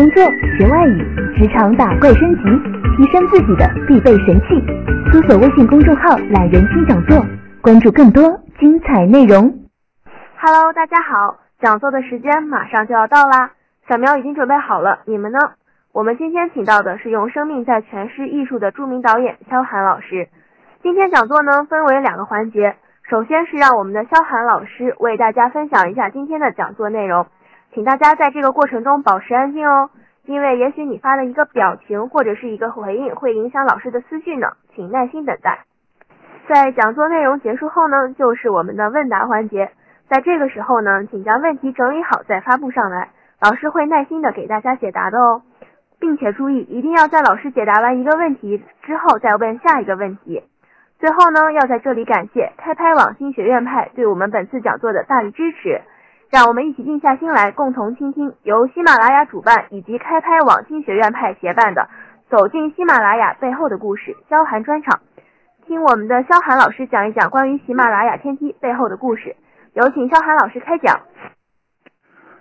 工作、学外语、职场打怪升级、提升自己的必备神器。搜索微信公众号“懒人听讲座”，关注更多精彩内容。Hello，大家好，讲座的时间马上就要到啦，小苗已经准备好了，你们呢？我们今天请到的是用生命在诠释艺术的著名导演萧寒老师。今天讲座呢分为两个环节，首先是让我们的萧寒老师为大家分享一下今天的讲座内容。请大家在这个过程中保持安静哦，因为也许你发的一个表情或者是一个回应会影响老师的思绪呢，请耐心等待。在讲座内容结束后呢，就是我们的问答环节，在这个时候呢，请将问题整理好再发布上来，老师会耐心的给大家解答的哦，并且注意一定要在老师解答完一个问题之后再问下一个问题。最后呢，要在这里感谢开拍网新学院派对我们本次讲座的大力支持。让我们一起静下心来，共同倾听由喜马拉雅主办以及开拍网新学院派协办的《走进喜马拉雅背后的故事》萧寒专场，听我们的萧寒老师讲一讲关于喜马拉雅天梯背后的故事。有请萧寒老师开讲。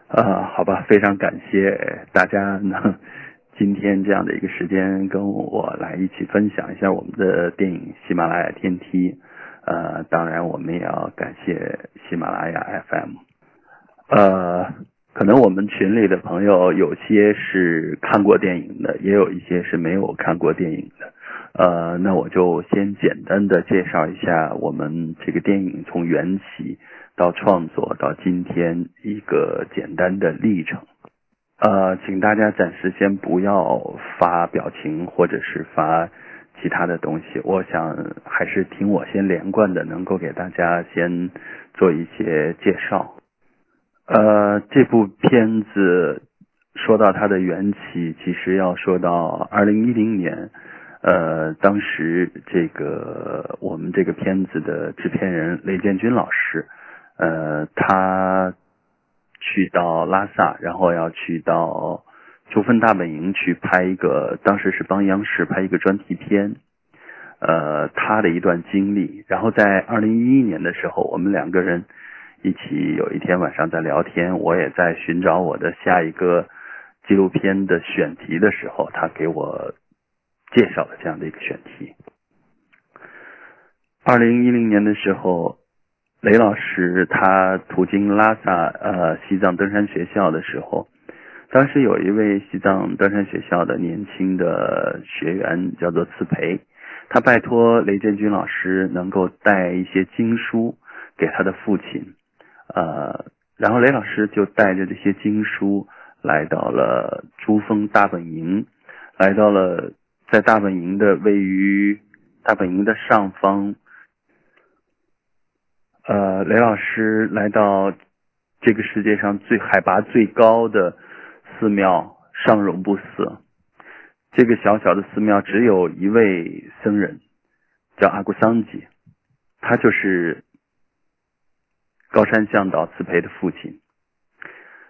呃，好吧，非常感谢大家呢，今天这样的一个时间跟我来一起分享一下我们的电影《喜马拉雅天梯》。呃，当然我们也要感谢喜马拉雅 FM。呃，可能我们群里的朋友有些是看过电影的，也有一些是没有看过电影的。呃，那我就先简单的介绍一下我们这个电影从缘起到创作到今天一个简单的历程。呃，请大家暂时先不要发表情或者是发其他的东西，我想还是听我先连贯的，能够给大家先做一些介绍。呃，这部片子说到它的缘起，其实要说到二零一零年，呃，当时这个我们这个片子的制片人雷建军老师，呃，他去到拉萨，然后要去到珠峰大本营去拍一个，当时是帮央视拍一个专题片，呃，他的一段经历，然后在二零一一年的时候，我们两个人。一起有一天晚上在聊天，我也在寻找我的下一个纪录片的选题的时候，他给我介绍了这样的一个选题。二零一零年的时候，雷老师他途经拉萨呃西藏登山学校的时候，当时有一位西藏登山学校的年轻的学员叫做次培，他拜托雷建军老师能够带一些经书给他的父亲。呃，然后雷老师就带着这些经书来到了珠峰大本营，来到了在大本营的位于大本营的上方。呃，雷老师来到这个世界上最海拔最高的寺庙上绒布寺，这个小小的寺庙只有一位僧人，叫阿古桑吉，他就是。高山向导慈培的父亲，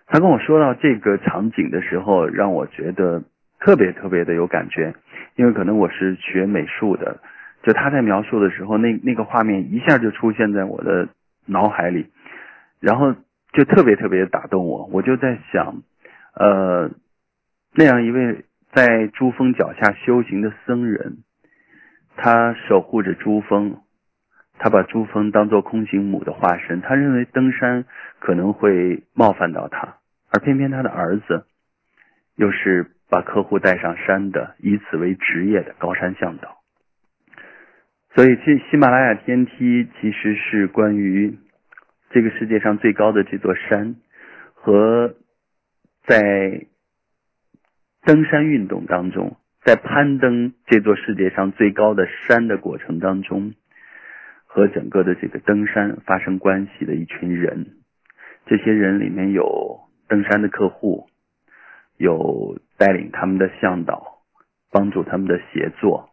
他跟我说到这个场景的时候，让我觉得特别特别的有感觉，因为可能我是学美术的，就他在描述的时候，那那个画面一下就出现在我的脑海里，然后就特别特别打动我，我就在想，呃，那样一位在珠峰脚下修行的僧人，他守护着珠峰。他把珠峰当做空行母的化身，他认为登山可能会冒犯到他，而偏偏他的儿子又是把客户带上山的，以此为职业的高山向导。所以，这喜马拉雅天梯其实是关于这个世界上最高的这座山和在登山运动当中，在攀登这座世界上最高的山的过程当中。和整个的这个登山发生关系的一群人，这些人里面有登山的客户，有带领他们的向导，帮助他们的协作，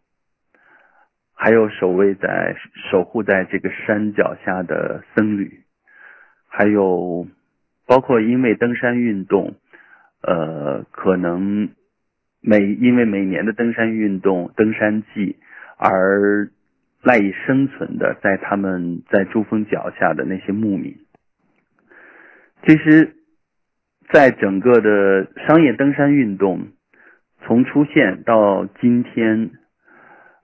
还有守卫在守护在这个山脚下的僧侣，还有包括因为登山运动，呃，可能每因为每年的登山运动登山季而。赖以生存的，在他们在珠峰脚下的那些牧民，其实在整个的商业登山运动从出现到今天，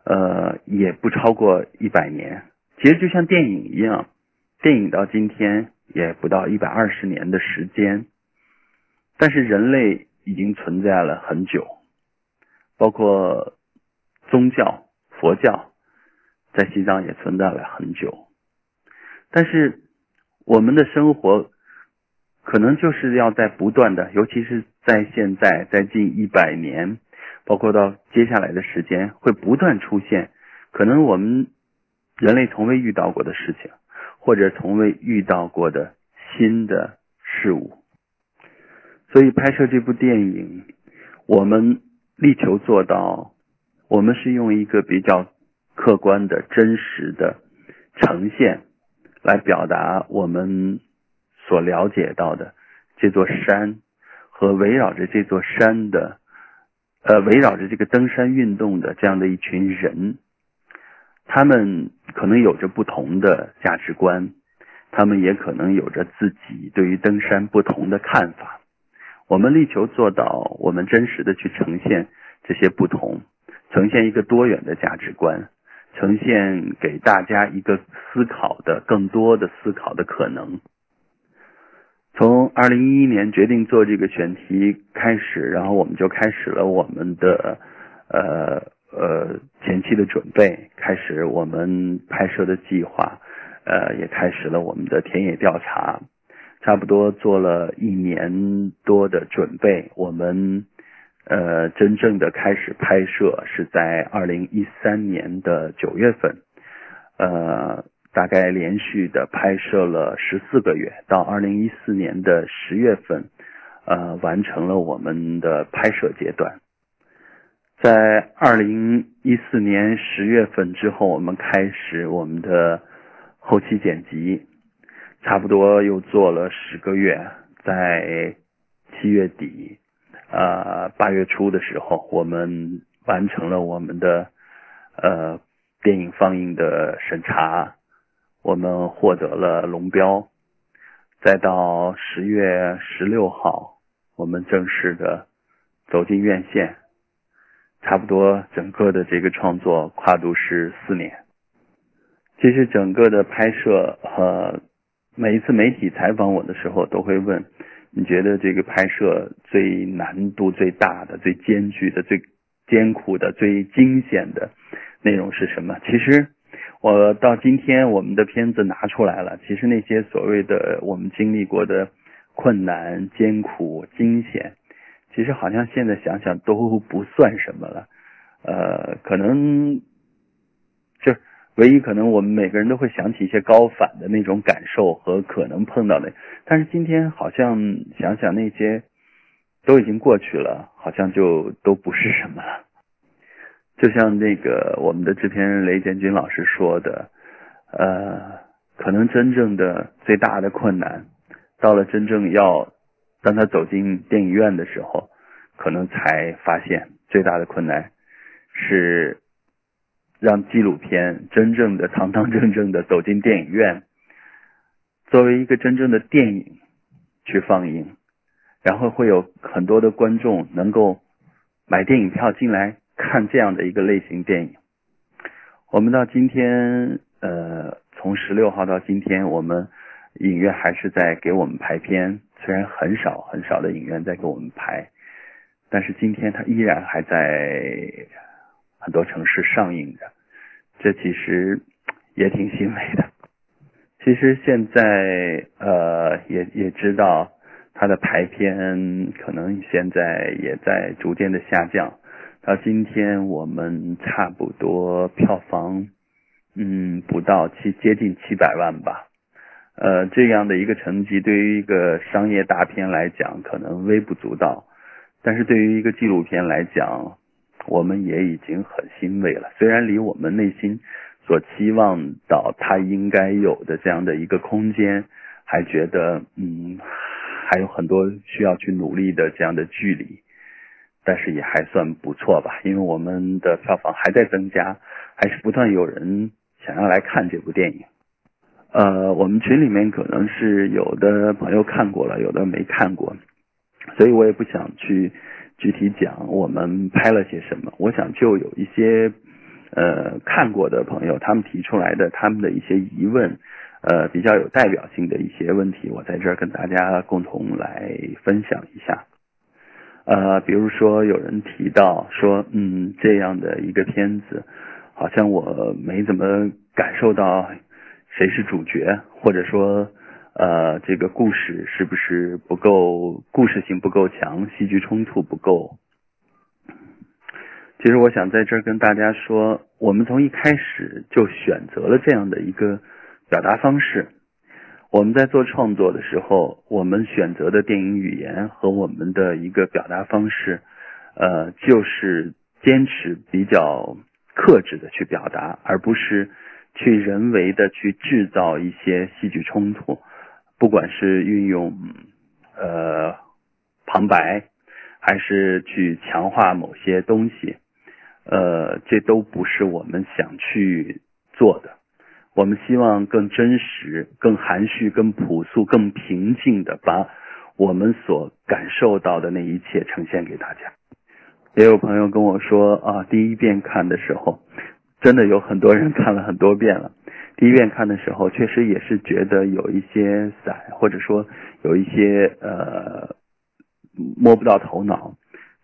呃，也不超过一百年。其实就像电影一样，电影到今天也不到一百二十年的时间，但是人类已经存在了很久，包括宗教佛教在西藏也存在了很久，但是我们的生活。可能就是要在不断的，尤其是在现在，在近一百年，包括到接下来的时间，会不断出现可能我们人类从未遇到过的事情，或者从未遇到过的新的事物。所以拍摄这部电影，我们力求做到，我们是用一个比较客观的真实的呈现，来表达我们。所了解到的这座山和围绕着这座山的，呃，围绕着这个登山运动的这样的一群人，他们可能有着不同的价值观，他们也可能有着自己对于登山不同的看法。我们力求做到，我们真实的去呈现这些不同，呈现一个多元的价值观，呈现给大家一个思考的更多的思考的可能。从二零一一年决定做这个选题开始，然后我们就开始了我们的呃呃前期的准备，开始我们拍摄的计划，呃，也开始了我们的田野调查，差不多做了一年多的准备，我们呃真正的开始拍摄是在二零一三年的九月份，呃。大概连续的拍摄了十四个月，到二零一四年的十月份，呃，完成了我们的拍摄阶段。在二零一四年十月份之后，我们开始我们的后期剪辑，差不多又做了十个月。在七月底，呃，八月初的时候，我们完成了我们的呃电影放映的审查。我们获得了龙标，再到十月十六号，我们正式的走进院线。差不多整个的这个创作跨度是四年。其实整个的拍摄和每一次媒体采访我的时候，都会问：你觉得这个拍摄最难度最大的、最艰巨的、最艰苦的、最惊险的内容是什么？其实。我到今天，我们的片子拿出来了。其实那些所谓的我们经历过的困难、艰苦、惊险，其实好像现在想想都不算什么了。呃，可能唯一可能我们每个人都会想起一些高反的那种感受和可能碰到的，但是今天好像想想那些都已经过去了，好像就都不是什么了。就像那个我们的制片人雷建军老师说的，呃，可能真正的最大的困难，到了真正要当他走进电影院的时候，可能才发现最大的困难是让纪录片真正的堂堂正正的走进电影院，作为一个真正的电影去放映，然后会有很多的观众能够买电影票进来。看这样的一个类型电影，我们到今天，呃，从十六号到今天，我们影院还是在给我们排片，虽然很少很少的影院在给我们排，但是今天它依然还在很多城市上映的，这其实也挺欣慰的。其实现在，呃，也也知道它的排片可能现在也在逐渐的下降。到今天，我们差不多票房，嗯，不到七，接近七百万吧。呃，这样的一个成绩，对于一个商业大片来讲，可能微不足道；但是对于一个纪录片来讲，我们也已经很欣慰了。虽然离我们内心所期望到它应该有的这样的一个空间，还觉得嗯，还有很多需要去努力的这样的距离。但是也还算不错吧，因为我们的票房还在增加，还是不断有人想要来看这部电影。呃，我们群里面可能是有的朋友看过了，有的没看过。所以我也不想去具体讲我们拍了些什么。我想就有一些呃看过的朋友，他们提出来的他们的一些疑问，呃比较有代表性的一些问题，我在这儿跟大家共同来分享一下。呃，比如说有人提到说，嗯，这样的一个片子，好像我没怎么感受到谁是主角，或者说，呃，这个故事是不是不够，故事性不够强，戏剧冲突不够。其实我想在这儿跟大家说，我们从一开始就选择了这样的一个表达方式。我们在做创作的时候，我们选择的电影语言和我们的一个表达方式，呃，就是坚持比较克制的去表达，而不是去人为的去制造一些戏剧冲突，不管是运用呃旁白，还是去强化某些东西，呃，这都不是我们想去做的。我们希望更真实、更含蓄、更朴素、更平静的把我们所感受到的那一切呈现给大家。也有朋友跟我说啊，第一遍看的时候，真的有很多人看了很多遍了。第一遍看的时候，确实也是觉得有一些散，或者说有一些呃摸不到头脑，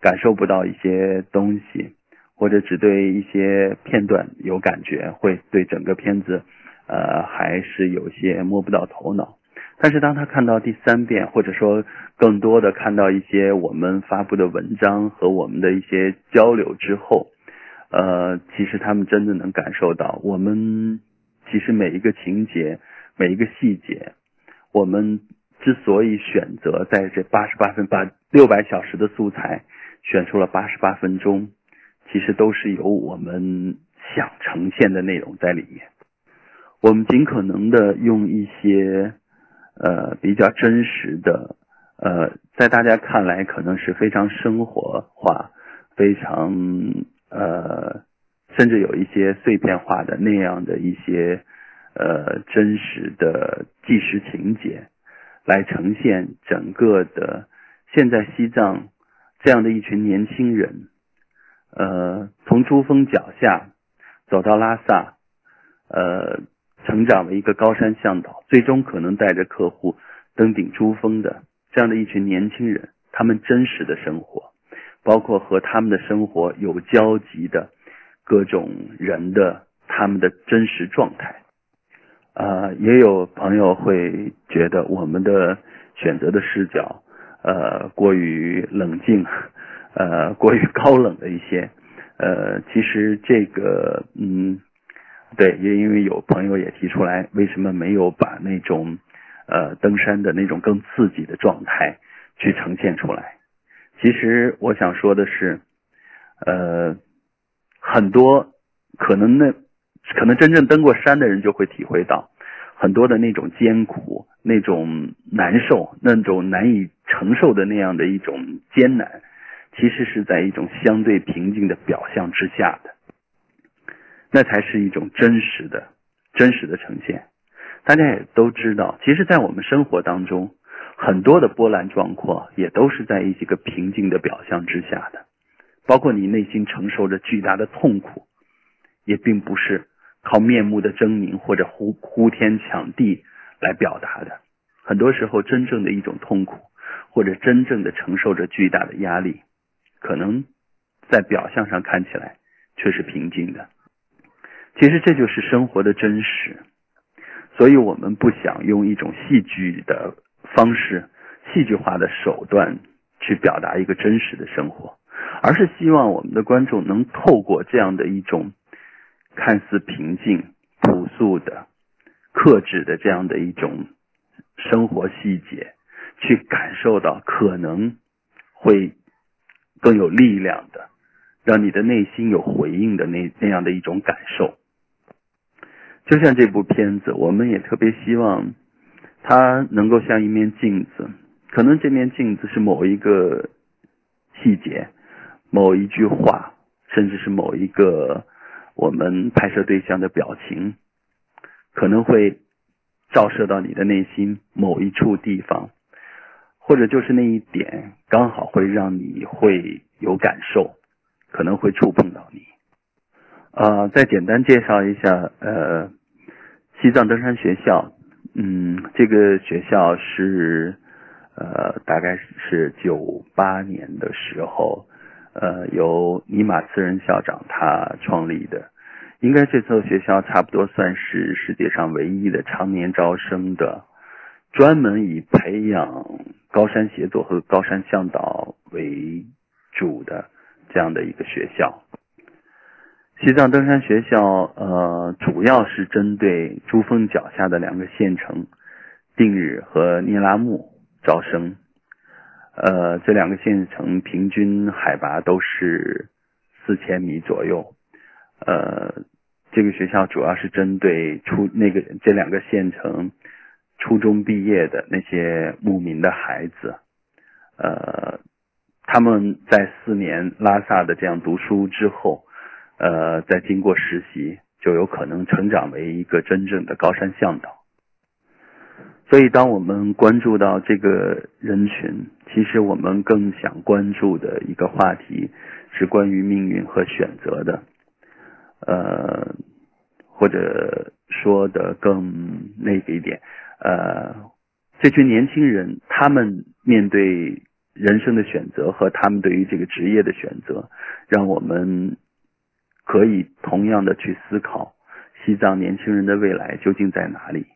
感受不到一些东西，或者只对一些片段有感觉，会对整个片子。呃，还是有些摸不到头脑。但是当他看到第三遍，或者说更多的看到一些我们发布的文章和我们的一些交流之后，呃，其实他们真的能感受到，我们其实每一个情节、每一个细节，我们之所以选择在这八十八分、把六百小时的素材选出了八十八分钟，其实都是有我们想呈现的内容在里面。我们尽可能的用一些呃比较真实的呃，在大家看来可能是非常生活化、非常呃甚至有一些碎片化的那样的一些呃真实的纪实情节，来呈现整个的现在西藏这样的一群年轻人，呃，从珠峰脚下走到拉萨，呃。成长为一个高山向导，最终可能带着客户登顶珠峰的这样的一群年轻人，他们真实的生活，包括和他们的生活有交集的各种人的他们的真实状态。啊，也有朋友会觉得我们的选择的视角，呃，过于冷静，呃，过于高冷的一些。呃，其实这个，嗯。对，也因为有朋友也提出来，为什么没有把那种呃登山的那种更刺激的状态去呈现出来？其实我想说的是，呃，很多可能那可能真正登过山的人就会体会到，很多的那种艰苦、那种难受、那种难以承受的那样的一种艰难，其实是在一种相对平静的表象之下的。那才是一种真实的、真实的呈现。大家也都知道，其实，在我们生活当中，很多的波澜壮阔也都是在一些个平静的表象之下的。包括你内心承受着巨大的痛苦，也并不是靠面目的狰狞或者呼呼天抢地来表达的。很多时候，真正的一种痛苦，或者真正的承受着巨大的压力，可能在表象上看起来却是平静的。其实这就是生活的真实，所以我们不想用一种戏剧的方式、戏剧化的手段去表达一个真实的生活，而是希望我们的观众能透过这样的一种看似平静、朴素的、克制的这样的一种生活细节，去感受到可能会更有力量的，让你的内心有回应的那那样的一种感受。就像这部片子，我们也特别希望它能够像一面镜子。可能这面镜子是某一个细节、某一句话，甚至是某一个我们拍摄对象的表情，可能会照射到你的内心某一处地方，或者就是那一点刚好会让你会有感受，可能会触碰到你。呃，再简单介绍一下，呃，西藏登山学校，嗯，这个学校是呃，大概是九八年的时候，呃，由尼玛次仁校长他创立的。应该这所学校差不多算是世界上唯一的常年招生的，专门以培养高山协作和高山向导为主的这样的一个学校。西藏登山学校呃，主要是针对珠峰脚下的两个县城定日和聂拉木招生。呃，这两个县城平均海拔都是四千米左右。呃，这个学校主要是针对初那个这两个县城初中毕业的那些牧民的孩子，呃，他们在四年拉萨的这样读书之后，呃，再经过实习，就有可能成长为一个真正的高山向导。所以，当我们关注到这个人群，其实我们更想关注的一个话题是关于命运和选择的。呃，或者说的更那个一点，呃，这群年轻人他们面对人生的选择和他们对于这个职业的选择，让我们可以同样的去思考西藏年轻人的未来究竟在哪里。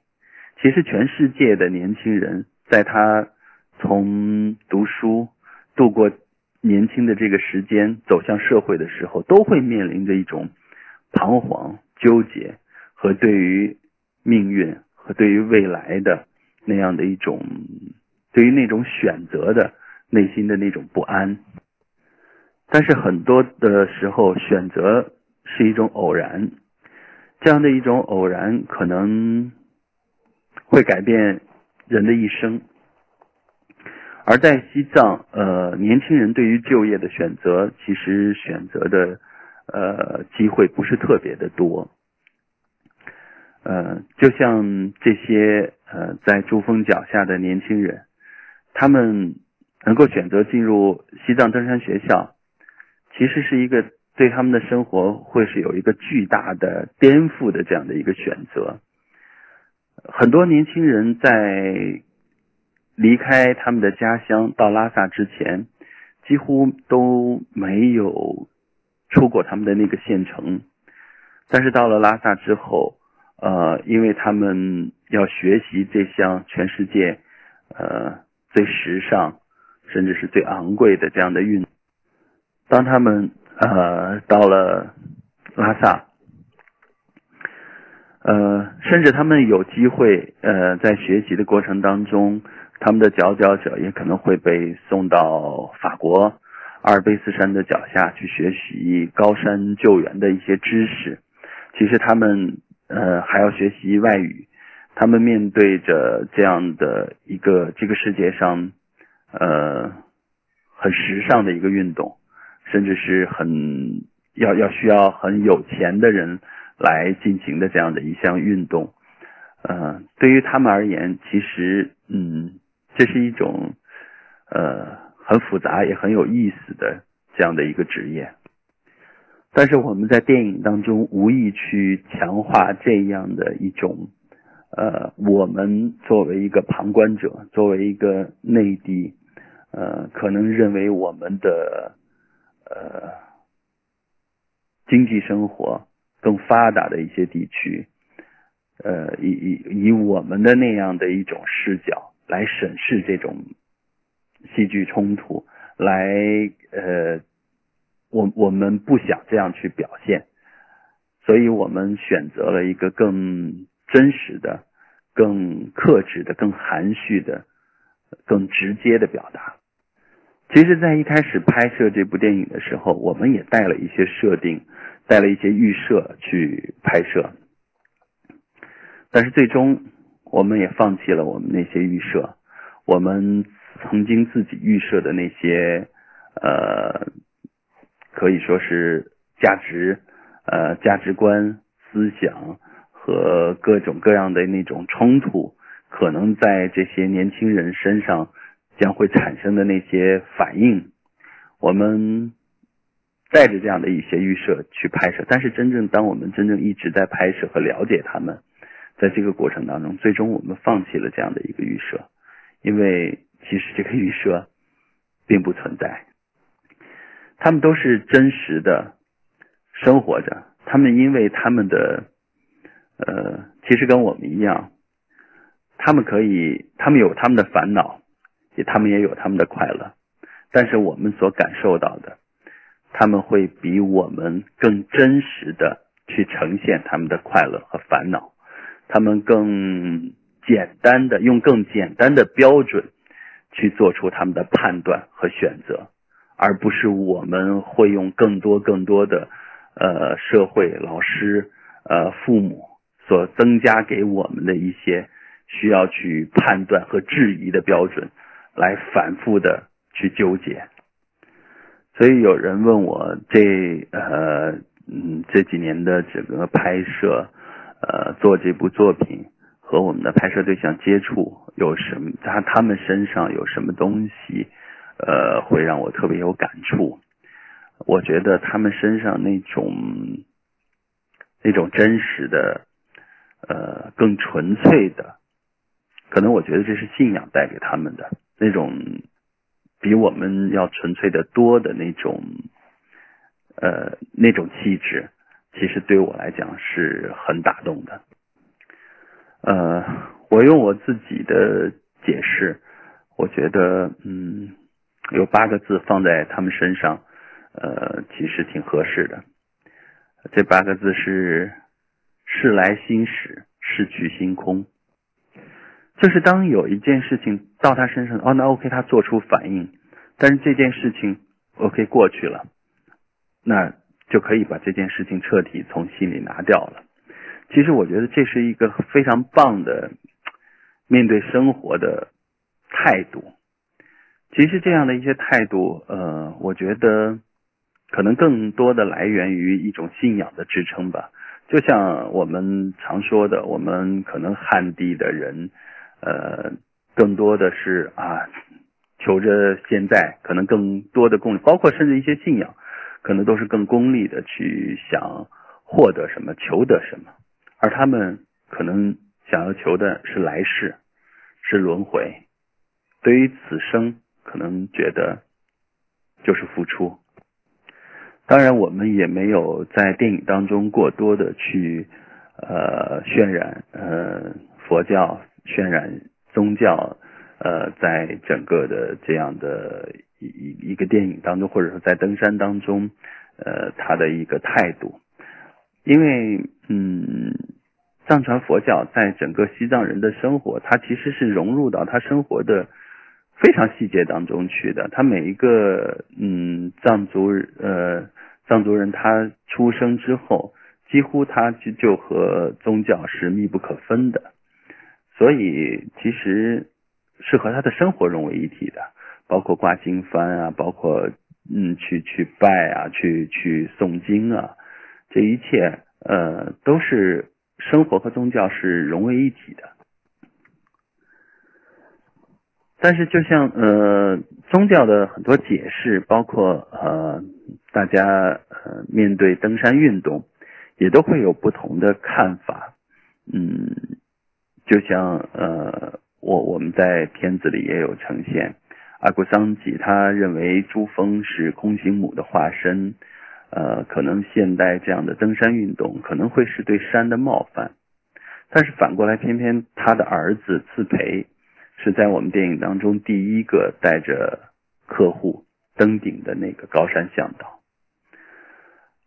其实，全世界的年轻人在他从读书度过年轻的这个时间走向社会的时候，都会面临着一种。彷徨、纠结和对于命运和对于未来的那样的一种，对于那种选择的内心的那种不安。但是很多的时候，选择是一种偶然，这样的一种偶然可能会改变人的一生。而在西藏，呃，年轻人对于就业的选择，其实选择的。呃，机会不是特别的多，呃，就像这些呃在珠峰脚下的年轻人，他们能够选择进入西藏登山学校，其实是一个对他们的生活会是有一个巨大的颠覆的这样的一个选择。很多年轻人在离开他们的家乡到拉萨之前，几乎都没有。出过他们的那个县城，但是到了拉萨之后，呃，因为他们要学习这项全世界呃最时尚，甚至是最昂贵的这样的运，当他们呃到了拉萨，呃，甚至他们有机会呃在学习的过程当中，他们的佼佼者也可能会被送到法国。阿尔卑斯山的脚下去学习高山救援的一些知识，其实他们呃还要学习外语，他们面对着这样的一个这个世界上呃很时尚的一个运动，甚至是很要要需要很有钱的人来进行的这样的一项运动，呃对于他们而言，其实嗯这是一种呃。很复杂也很有意思的这样的一个职业，但是我们在电影当中无意去强化这样的一种，呃，我们作为一个旁观者，作为一个内地，呃，可能认为我们的呃经济生活更发达的一些地区，呃，以以以我们的那样的一种视角来审视这种。戏剧冲突来，呃，我我们不想这样去表现，所以我们选择了一个更真实的、更克制的、更含蓄的、更直接的表达。其实，在一开始拍摄这部电影的时候，我们也带了一些设定，带了一些预设去拍摄，但是最终我们也放弃了我们那些预设，我们。曾经自己预设的那些，呃，可以说是价值，呃，价值观、思想和各种各样的那种冲突，可能在这些年轻人身上将会产生的那些反应，我们带着这样的一些预设去拍摄，但是真正当我们真正一直在拍摄和了解他们，在这个过程当中，最终我们放弃了这样的一个预设，因为其实这个预设 并不存在，他们都是真实的生活着，他们因为他们的呃，其实跟我们一样，他们可以，他们有他们的烦恼。也，他们也有他们的快乐，但是我们所感受到的，他们会比我们更真实的去呈现他们的快乐和烦恼，他们更简单的用更简单的标准去做出他们的判断和选择，而不是我们会用更多更多的呃社会老师呃父母所增加给我们的一些需要去判断和质疑的标准。来反复的去纠结，所以有人问我这呃嗯这几年的整个拍摄呃做这部作品和我们的拍摄对象接触有什么他他们身上有什么东西呃会让我特别有感触？我觉得他们身上那种那种真实的呃更纯粹的，可能我觉得这是信仰带给他们的。那种比我们要纯粹的多的那种，呃，那种气质，其实对我来讲是很打动的。呃，我用我自己的解释，我觉得，嗯，有八个字放在他们身上，呃，其实挺合适的。这八个字是“事来心始，事去心空”。就是当有一件事情到他身上，哦，那 OK，他做出反应，但是这件事情 OK 过去了，那就可以把这件事情彻底从心里拿掉了。其实我觉得这是一个非常棒的面对生活的态度。其实这样的一些态度，呃，我觉得可能更多的来源于一种信仰的支撑吧。就像我们常说的，我们可能汉地的人。呃，更多的是啊，求着现在可能更多的功，包括甚至一些信仰，可能都是更功利的去想获得什么，求得什么，而他们可能想要求的是来世，是轮回。对于此生，可能觉得就是付出。当然，我们也没有在电影当中过多的去呃渲染呃佛教。渲染宗教，呃，在整个的这样的一一一个电影当中，或者说在登山当中，呃，他的一个态度，因为嗯，藏传佛教在整个西藏人的生活，它其实是融入到他生活的非常细节当中去的。他每一个嗯藏族呃藏族人，他出生之后，几乎他就就和宗教是密不可分的。所以其实是和他的生活融为一体的，包括挂经幡啊，包括嗯去去拜啊，去去诵经啊，这一切呃都是生活和宗教是融为一体的。但是就像呃宗教的很多解释，包括呃大家呃面对登山运动，也都会有不同的看法，嗯。就像呃，我我们在片子里也有呈现，阿古桑吉他认为珠峰是空行母的化身，呃，可能现代这样的登山运动可能会是对山的冒犯，但是反过来，偏偏他的儿子次培是在我们电影当中第一个带着客户登顶的那个高山向导，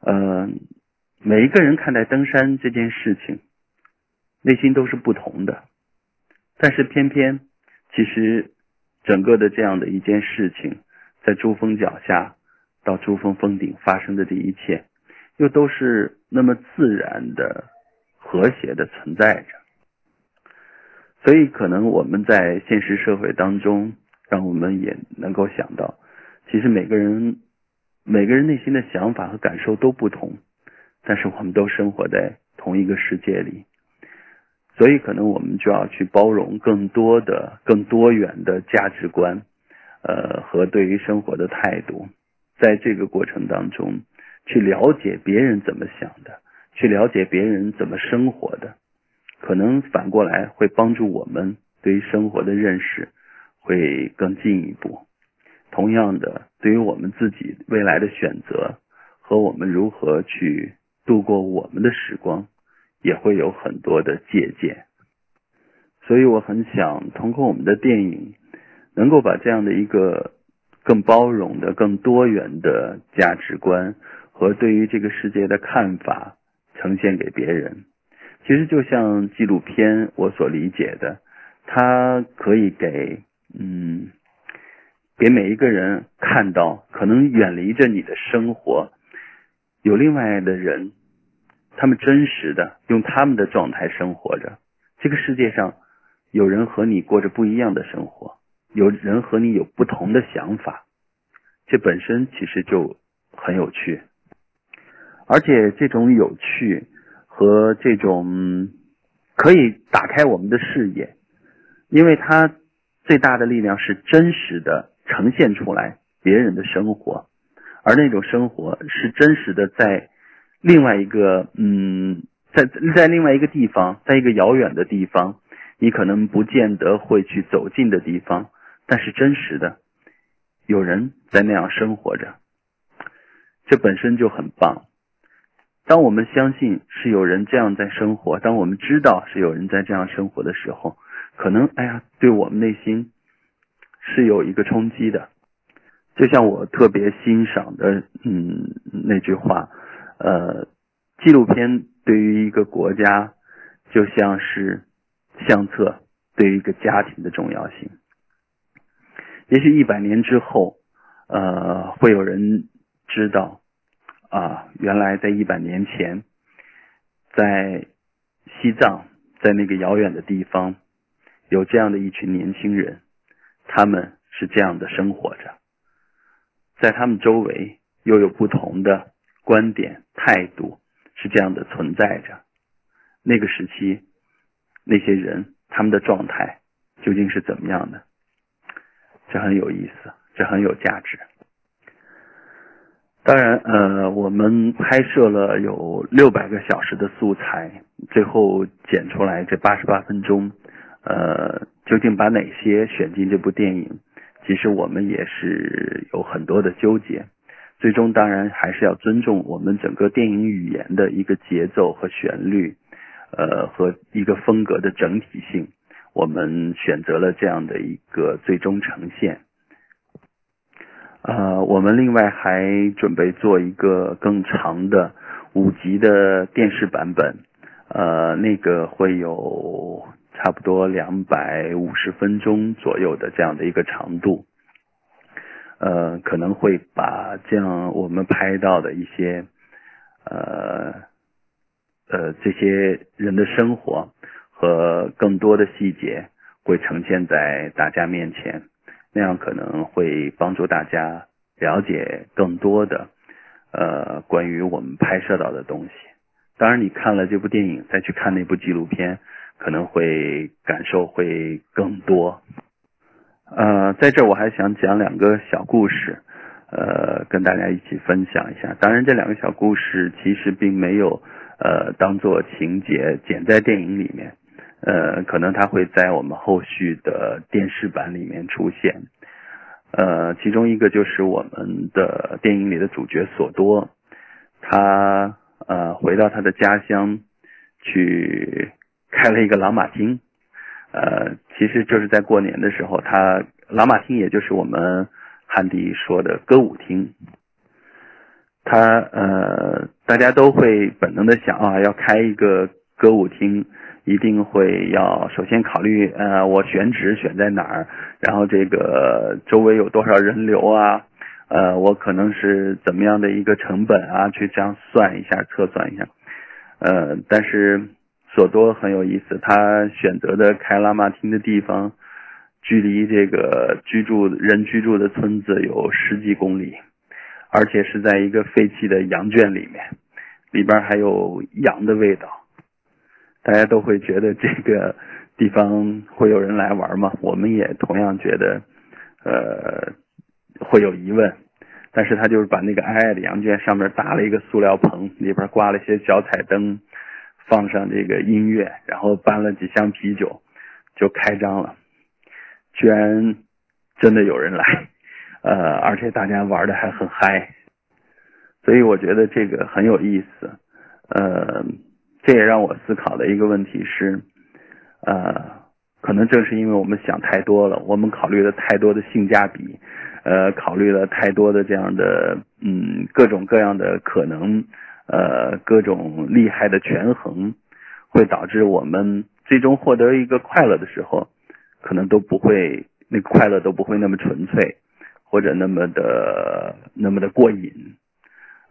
嗯，每一个人看待登山这件事情。内心都是不同的，但是偏偏，其实整个的这样的一件事情，在珠峰脚下到珠峰峰顶发生的这一切，又都是那么自然的、和谐的存在着。所以，可能我们在现实社会当中，让我们也能够想到，其实每个人每个人内心的想法和感受都不同，但是我们都生活在同一个世界里。所以，可能我们就要去包容更多的、更多元的价值观，呃和对于生活的态度，在这个过程当中去了解别人怎么想的，去了解别人怎么生活的，可能反过来会帮助我们对于生活的认识会更进一步。同样的，对于我们自己未来的选择和我们如何去度过我们的时光，也会有很多的借鉴。所以，我很想通过我们的电影，能够把这样的一个更包容的、更多元的价值观和对于这个世界的看法呈现给别人。其实，就像纪录片我所理解的，它可以给嗯。给每一个人看到，可能远离着你的生活，有另外的人，他们真实的用他们的状态生活着。这个世界上，有人和你过着不一样的生活，有人和你有不同的想法，这本身其实就很有趣。而且这种有趣和这种可以打开我们的视野，因为它最大的力量是真实的。呈现出来别人的生活，而那种生活是真实的，在另外一个嗯，在在另外一个地方，在一个遥远的地方，你可能不见得会去走近的地方，但是真实的有人在那样生活着，这本身就很棒。当我们相信是有人这样在生活，当我们知道是有人在这样生活的时候，可能哎呀，对我们内心。是有一个冲击的，就像我特别欣赏的，嗯，那句话，呃，纪录片对于一个国家，就像是相册对于一个家庭的重要性。也许一百年之后，呃，会有人知道，啊，原来在一百年前，在西藏，在那个遥远的地方，有这样的一群年轻人。他们是这样的生活着，在他们周围又有不同的观点、态度，是这样的存在着。那个时期，那些人他们的状态究竟是怎么样的？这很有意思，这很有价值。当然，呃，我们拍摄了有六百个小时的素材，最后剪出来这八十八分钟，呃。究竟把哪些选进这部电影？其实我们也是有很多的纠结。最终当然还是要尊重我们整个电影语言的一个节奏和旋律，呃，和一个风格的整体性。我们选择了这样的一个最终呈现。呃，我们另外还准备做一个更长的五集的电视版本，呃，那个会有。差不多两百五十分钟左右的这样的一个长度，呃，可能会把这样我们拍到的一些，呃，呃，这些人的生活和更多的细节会呈现在大家面前，那样可能会帮助大家了解更多的，呃，关于我们拍摄到的东西。当然，你看了这部电影，再去看那部纪录片。可能会感受会更多，呃，在这我还想讲两个小故事，呃，跟大家一起分享一下。当然，这两个小故事其实并没有呃当做情节剪在电影里面，呃，可能它会在我们后续的电视版里面出现。呃，其中一个就是我们的电影里的主角索多，他呃回到他的家乡去。开了一个朗玛厅，呃，其实就是在过年的时候，他朗玛厅也就是我们汉地说的歌舞厅。他呃，大家都会本能的想啊，要开一个歌舞厅，一定会要首先考虑呃，我选址选在哪儿，然后这个周围有多少人流啊，呃，我可能是怎么样的一个成本啊，去这样算一下，测算一下，呃，但是。索多很有意思，他选择的开拉玛厅的地方，距离这个居住人居住的村子有十几公里，而且是在一个废弃的羊圈里面，里边还有羊的味道。大家都会觉得这个地方会有人来玩吗？我们也同样觉得，呃会有疑问。但是他就是把那个矮矮的羊圈上面搭了一个塑料棚，里边挂了一些小彩灯，放上这个音乐，然后搬了几箱啤酒，就开张了。居然真的有人来，呃，而且大家玩的还很嗨，所以我觉得这个很有意思。呃，这也让我思考的一个问题是，呃，可能正是因为我们想太多了，我们考虑了太多的性价比。呃，考虑了太多的这样的嗯各种各样的可能，呃各种厉害的权衡，会导致我们最终获得一个快乐的时候，可能都不会那个快乐都不会那么纯粹，或者那么的那么的过瘾，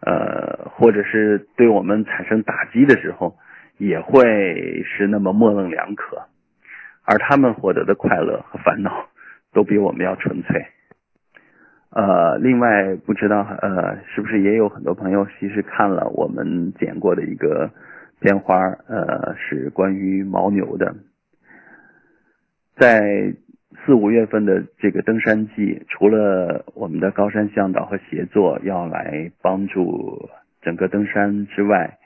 呃或者是对我们产生打击的时候，也会是那么模棱两可，而他们获得的快乐和烦恼，都比我们要纯粹。呃，另外不知道呃，是不是也有很多朋友其实看了我们剪过的一个片花，呃，是关于牦牛的。在四五月份的这个登山季，除了我们的高山向导和协作要来帮助整个登山之外，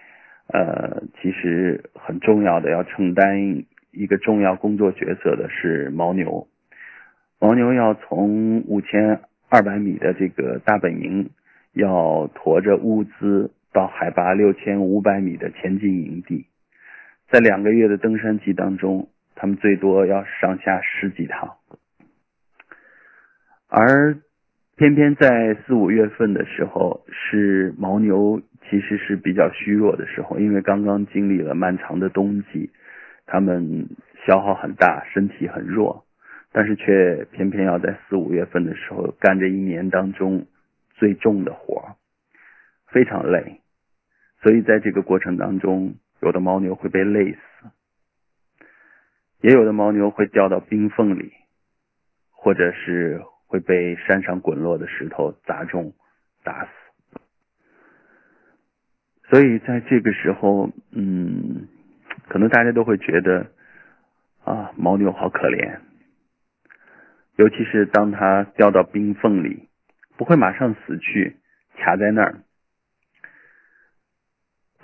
呃，其实很重要的要承担一个重要工作角色的是牦牛。牦牛要从五千。二百米的这个大本营，要驮着物资到海拔六千五百米的前进营地，在两个月的登山季当中，他们最多要上下十几趟，而偏偏在四五月份的时候，是牦牛其实是比较虚弱的时候，因为刚刚经历了漫长的冬季，他们消耗很大，身体很弱。但是却偏偏要在四五月份的时候干这一年当中最重的活非常累，所以在这个过程当中，有的牦牛会被累死，也有的牦牛会掉到冰缝里，或者是会被山上滚落的石头砸中打死。所以在这个时候，嗯，可能大家都会觉得啊，牦牛好可怜。尤其是当它掉到冰缝里，不会马上死去，卡在那儿，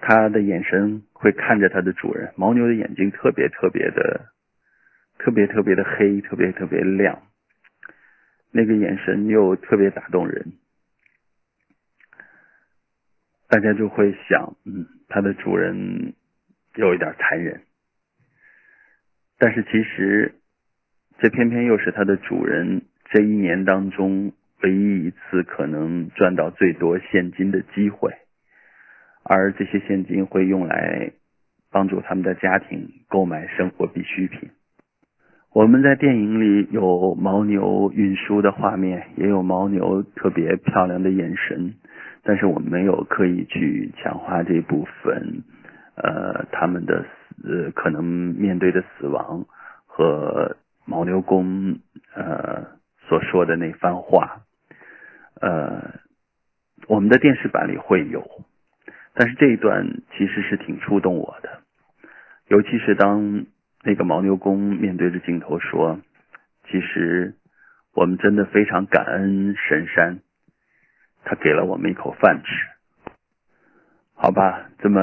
它的眼神会看着它的主人。牦牛的眼睛特别特别的，特别特别的黑，特别特别亮，那个眼神又特别打动人。大家就会想，嗯，它的主人有一点残忍，但是其实。这偏偏又是它的主人这一年当中唯一一次可能赚到最多现金的机会，而这些现金会用来帮助他们的家庭购买生活必需品。我们在电影里有牦牛运输的画面，也有牦牛特别漂亮的眼神，但是我们没有刻意去强化这部分，呃，他们的呃可能面对的死亡和。牦牛公呃所说的那番话，呃，我们的电视版里会有，但是这一段其实是挺触动我的，尤其是当那个牦牛公面对着镜头说：“其实我们真的非常感恩神山，他给了我们一口饭吃。”好吧，这么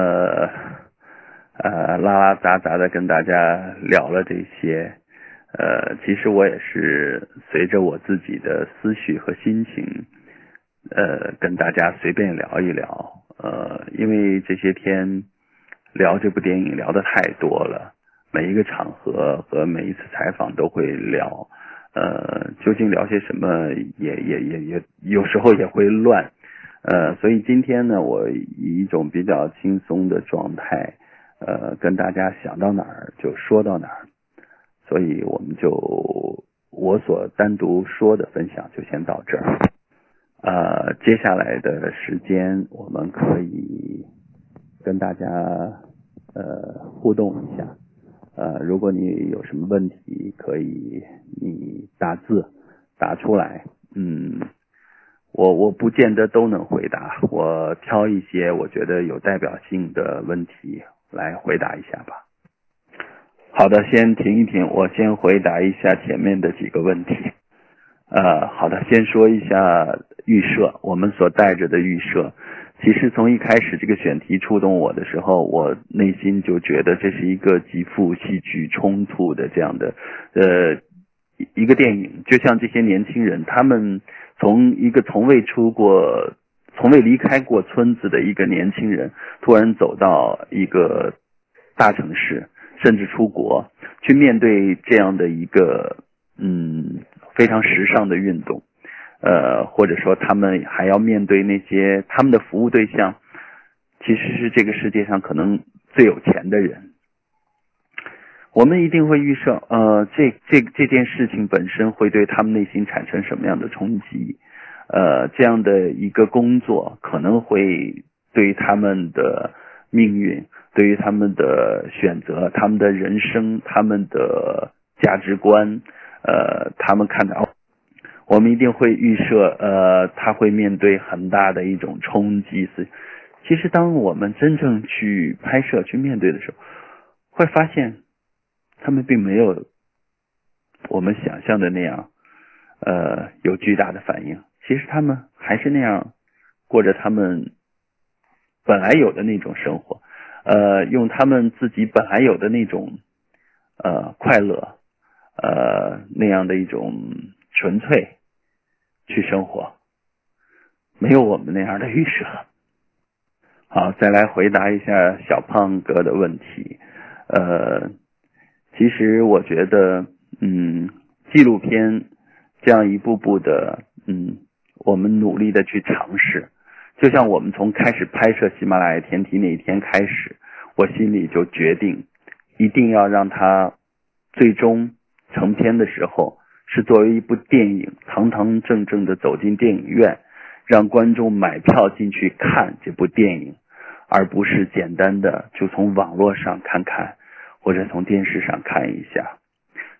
呃拉拉杂杂的跟大家聊了这些。呃，其实我也是随着我自己的思绪和心情，呃，跟大家随便聊一聊。呃，因为这些天聊这部电影聊的太多了，每一个场合和每一次采访都会聊。呃，究竟聊些什么，也也也也有时候也会乱。呃，所以今天呢，我以一种比较轻松的状态，呃，跟大家想到哪儿就说到哪儿。所以我们就我所单独说的分享就先到这儿，呃，接下来的时间我们可以跟大家呃互动一下，呃，如果你有什么问题，可以你打字打出来，嗯，我我不见得都能回答，我挑一些我觉得有代表性的问题来回答一下吧。好的，先停一停，我先回答一下前面的几个问题。呃，好的，先说一下预设，我们所带着的预设。其实从一开始这个选题触动我的时候，我内心就觉得这是一个极富戏剧冲突的这样的呃一个电影。就像这些年轻人，他们从一个从未出过、从未离开过村子的一个年轻人，突然走到一个大城市，甚至出国，去面对这样的一个嗯非常时尚的运动。呃，或者说他们还要面对那些他们的服务对象，其实是这个世界上可能最有钱的人。我们一定会预设，呃，这这这件事情本身会对他们内心产生什么样的冲击？呃，这样的一个工作可能会对他们的命运、对于他们的选择、他们的人生、他们的价值观，呃，他们看到。我们一定会预设，呃，他会面对很大的一种冲击。是，其实当我们真正去拍摄、去面对的时候，会发现他们并没有我们想象的那样，呃，有巨大的反应。其实他们还是那样过着他们本来有的那种生活，呃，用他们自己本来有的那种呃快乐，呃那样的一种纯粹。去生活，没有我们那样的预设。好，再来回答一下小胖哥的问题。呃，其实我觉得，嗯，纪录片这样一步步的，嗯，我们努力的去尝试，就像我们从开始拍摄喜马拉雅天梯那一天开始，我心里就决定，一定要让它最终成片的时候。是作为一部电影，堂堂正正的走进电影院，让观众买票进去看这部电影，而不是简单的就从网络上看看，或者从电视上看一下。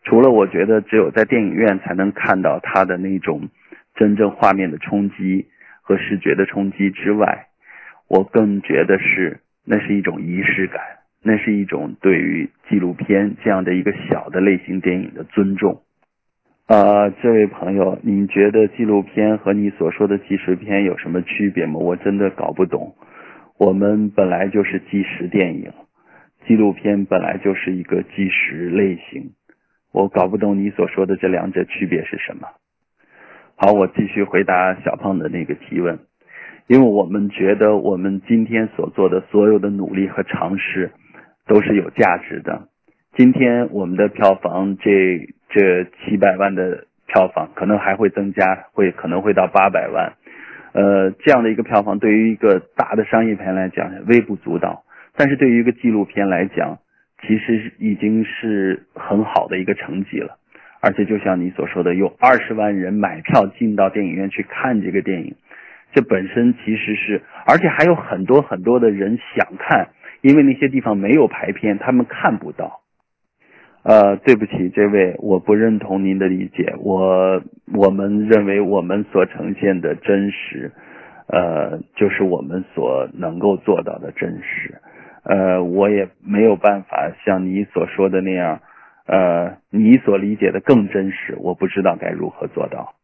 除了我觉得只有在电影院才能看到它的那种真正画面的冲击和视觉的冲击之外，我更觉得是那是一种仪式感，那是一种对于纪录片这样的一个小的类型电影的尊重。啊，这位朋友，你觉得纪录片和你所说的纪实片有什么区别吗？我真的搞不懂。我们本来就是纪实电影，纪录片本来就是一个纪实类型，我搞不懂你所说的这两者区别是什么。好，我继续回答小胖的那个提问，因为我们觉得我们今天所做的所有的努力和尝试都是有价值的。今天我们的票房这。这七百万的票房可能还会增加，会可能会到八百万，呃，这样的一个票房对于一个大的商业片来讲微不足道，但是对于一个纪录片来讲，其实已经是很好的一个成绩了。而且就像你所说的，有二十万人买票进到电影院去看这个电影，这本身其实是，而且还有很多很多的人想看，因为那些地方没有排片，他们看不到。呃，对不起，这位，我不认同您的理解。我我们认为我们所呈现的真实，呃，就是我们所能够做到的真实。呃，我也没有办法像你所说的那样，呃，你所理解的更真实。我不知道该如何做到。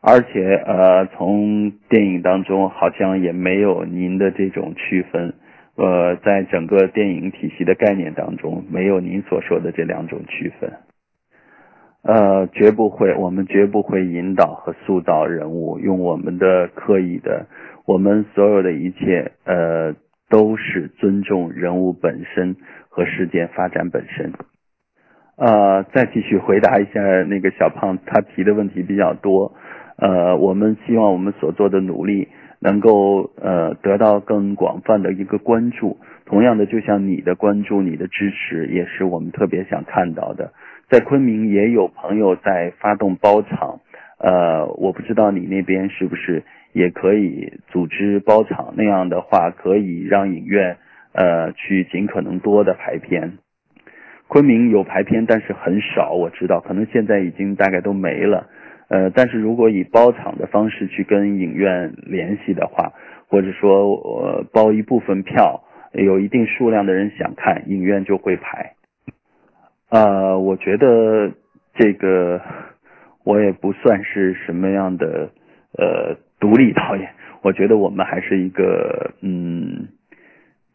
而且，呃，从电影当中好像也没有您的这种区分。呃，在整个电影体系的概念当中，没有您所说的这两种区分。呃，绝不会，我们绝不会引导和塑造人物，用我们的刻意的，我们所有的一切，呃，都是尊重人物本身和事件发展本身。呃，再继续回答一下那个小胖，他提的问题比较多。呃，我们希望我们所做的努力。能够呃得到更广泛的一个关注，同样的，就像你的关注、你的支持，也是我们特别想看到的。在昆明也有朋友在发动包场，呃，我不知道你那边是不是也可以组织包场，那样的话可以让影院呃去尽可能多的排片。昆明有排片，但是很少，我知道，可能现在已经大概都没了。呃，但是如果以包场的方式去跟影院联系的话，或者说呃包一部分票，有一定数量的人想看，影院就会排。呃，我觉得这个我也不算是什么样的呃独立导演，我觉得我们还是一个嗯，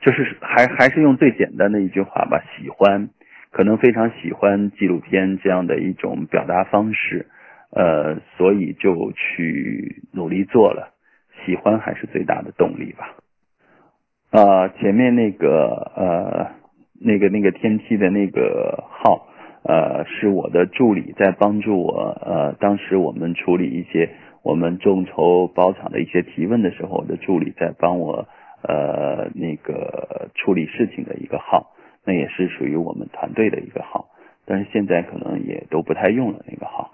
就是还还是用最简单的一句话吧，喜欢，可能非常喜欢纪录片这样的一种表达方式，呃，所以就去努力做了，喜欢还是最大的动力吧。啊，前面那个呃，那个那个天梯的那个号，呃，是我的助理在帮助我。呃，当时我们处理一些我们众筹包场的一些提问的时候，我的助理在帮我呃那个处理事情的一个号，那也是属于我们团队的一个号，但是现在可能也都不太用了那个号。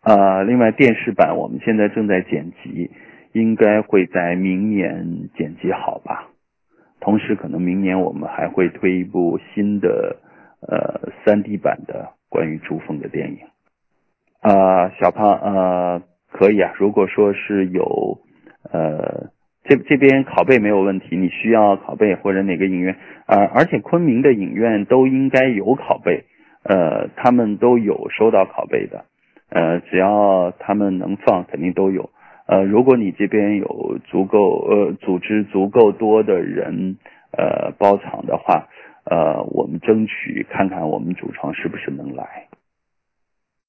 啊，另外电视版我们现在正在剪辑，应该会在明年剪辑好吧。同时，可能明年我们还会推一部新的呃三 D 版的关于珠峰的电影。啊，小胖，呃，可以啊。如果说是有呃这这边拷贝没有问题，你需要拷贝或者哪个影院呃？而且昆明的影院都应该有拷贝，呃，他们都有收到拷贝的，呃，只要他们能放，肯定都有。呃，如果你这边有足够呃组织足够多的人呃包场的话，呃，我们争取看看我们主创是不是能来。